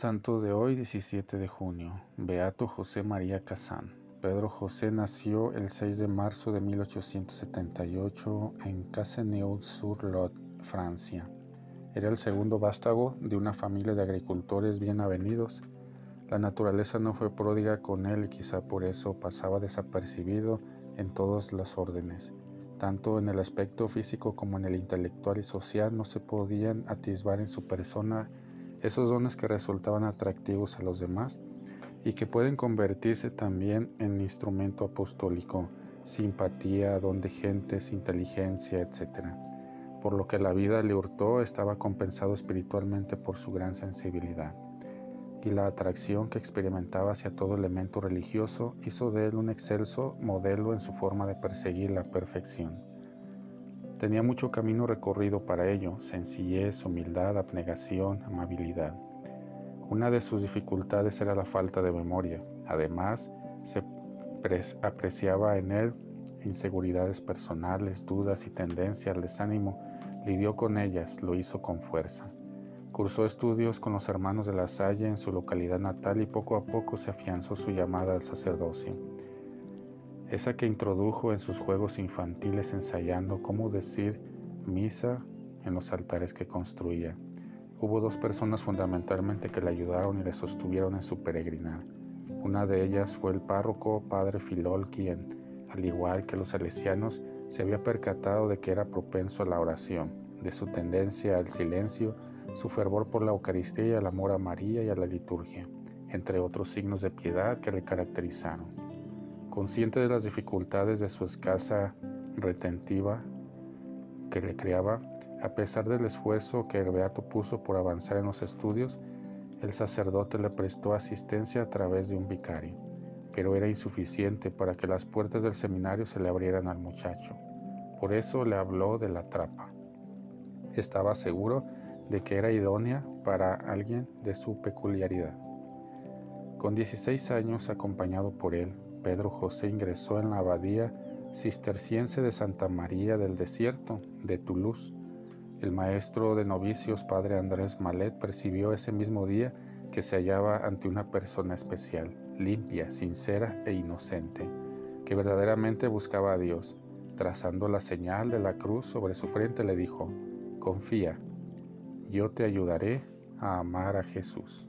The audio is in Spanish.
Santo de hoy, 17 de junio. Beato José María Casán. Pedro José nació el 6 de marzo de 1878 en Casseneuve-sur-Lot, Francia. Era el segundo vástago de una familia de agricultores bien avenidos. La naturaleza no fue pródiga con él y quizá por eso pasaba desapercibido en todos los órdenes. Tanto en el aspecto físico como en el intelectual y social no se podían atisbar en su persona esos dones que resultaban atractivos a los demás y que pueden convertirse también en instrumento apostólico, simpatía, don de gentes, inteligencia, etc. Por lo que la vida le hurtó estaba compensado espiritualmente por su gran sensibilidad. Y la atracción que experimentaba hacia todo elemento religioso hizo de él un excelso modelo en su forma de perseguir la perfección. Tenía mucho camino recorrido para ello, sencillez, humildad, abnegación, amabilidad. Una de sus dificultades era la falta de memoria. Además, se apreciaba en él inseguridades personales, dudas y tendencias al desánimo. Lidió con ellas, lo hizo con fuerza. Cursó estudios con los hermanos de la Salle en su localidad natal y poco a poco se afianzó su llamada al sacerdocio esa que introdujo en sus juegos infantiles ensayando cómo decir misa en los altares que construía. Hubo dos personas fundamentalmente que le ayudaron y le sostuvieron en su peregrinar. Una de ellas fue el párroco padre Filol, quien, al igual que los salesianos, se había percatado de que era propenso a la oración, de su tendencia al silencio, su fervor por la Eucaristía el amor a María y a la liturgia, entre otros signos de piedad que le caracterizaron. Consciente de las dificultades de su escasa retentiva que le creaba, a pesar del esfuerzo que el beato puso por avanzar en los estudios, el sacerdote le prestó asistencia a través de un vicario, pero era insuficiente para que las puertas del seminario se le abrieran al muchacho. Por eso le habló de la trapa. Estaba seguro de que era idónea para alguien de su peculiaridad. Con 16 años, acompañado por él, Pedro José ingresó en la abadía cisterciense de Santa María del Desierto de Toulouse. El maestro de novicios, padre Andrés Malet, percibió ese mismo día que se hallaba ante una persona especial, limpia, sincera e inocente, que verdaderamente buscaba a Dios. Trazando la señal de la cruz sobre su frente, le dijo, confía, yo te ayudaré a amar a Jesús.